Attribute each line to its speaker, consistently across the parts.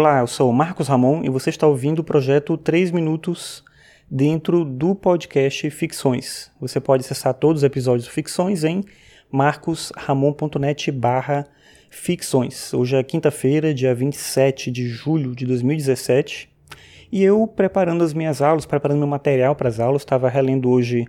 Speaker 1: Olá, eu sou Marcos Ramon e você está ouvindo o projeto 3 Minutos dentro do podcast Ficções. Você pode acessar todos os episódios Ficções em marcosramon.net barra ficções. Hoje é quinta-feira, dia 27 de julho de 2017 e eu preparando as minhas aulas, preparando meu material para as aulas, estava relendo hoje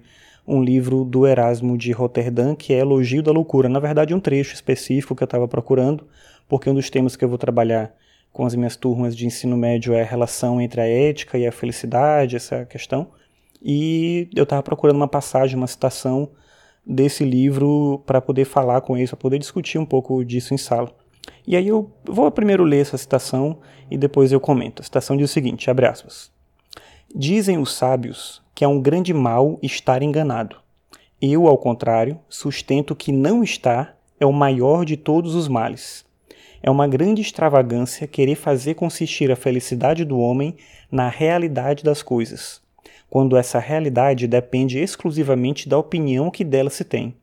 Speaker 1: um livro do Erasmo de Roterdã, que é Elogio da Loucura. Na verdade, um trecho específico que eu estava procurando, porque um dos temas que eu vou trabalhar com as minhas turmas de ensino médio é a relação entre a ética e a felicidade, essa questão. E eu estava procurando uma passagem, uma citação desse livro para poder falar com eles, para poder discutir um pouco disso em sala. E aí eu vou primeiro ler essa citação e depois eu comento. A citação diz o seguinte, abre aspas. Dizem os sábios que é um grande mal estar enganado. Eu, ao contrário, sustento que não estar é o maior de todos os males. É uma grande extravagância querer fazer consistir a felicidade do homem na realidade das coisas, quando essa realidade depende exclusivamente da opinião que dela se tem.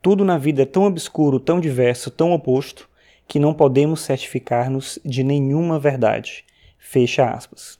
Speaker 1: Tudo na vida é tão obscuro, tão diverso, tão oposto, que não podemos certificar-nos de nenhuma verdade. Fecha aspas.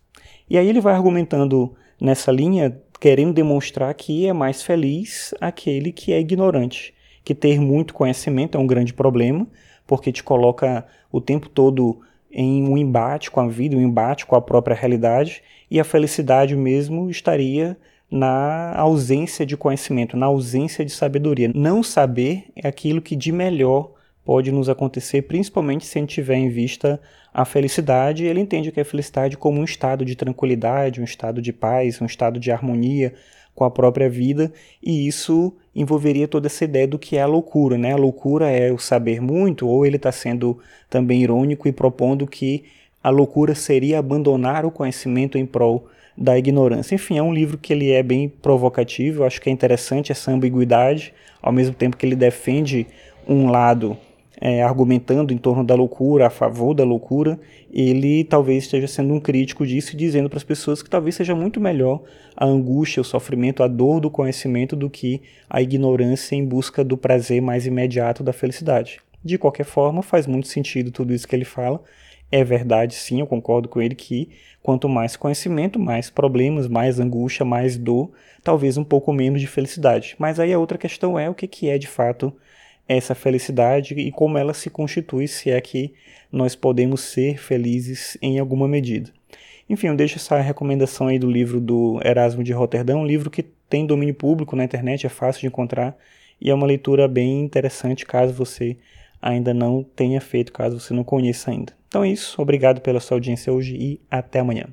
Speaker 1: E aí ele vai argumentando nessa linha, querendo demonstrar que é mais feliz aquele que é ignorante, que ter muito conhecimento é um grande problema, porque te coloca o tempo todo em um embate com a vida, um embate com a própria realidade, e a felicidade mesmo estaria na ausência de conhecimento, na ausência de sabedoria. Não saber é aquilo que de melhor pode nos acontecer, principalmente se a gente tiver em vista a felicidade. Ele entende que a felicidade como um estado de tranquilidade, um estado de paz, um estado de harmonia com a própria vida, e isso envolveria toda essa ideia do que é a loucura, né? A loucura é o saber muito, ou ele está sendo também irônico e propondo que a loucura seria abandonar o conhecimento em prol da ignorância. Enfim, é um livro que ele é bem provocativo, eu acho que é interessante essa ambiguidade, ao mesmo tempo que ele defende um lado é, argumentando em torno da loucura, a favor da loucura, ele talvez esteja sendo um crítico disso e dizendo para as pessoas que talvez seja muito melhor a angústia, o sofrimento, a dor do conhecimento do que a ignorância em busca do prazer mais imediato da felicidade. De qualquer forma, faz muito sentido tudo isso que ele fala. É verdade, sim, eu concordo com ele que quanto mais conhecimento, mais problemas, mais angústia, mais dor, talvez um pouco menos de felicidade. Mas aí a outra questão é o que, que é de fato essa felicidade e como ela se constitui, se é que nós podemos ser felizes em alguma medida. Enfim, eu deixo essa recomendação aí do livro do Erasmo de Roterdão, um livro que tem domínio público na internet, é fácil de encontrar e é uma leitura bem interessante caso você ainda não tenha feito, caso você não conheça ainda. Então é isso, obrigado pela sua audiência hoje e até amanhã.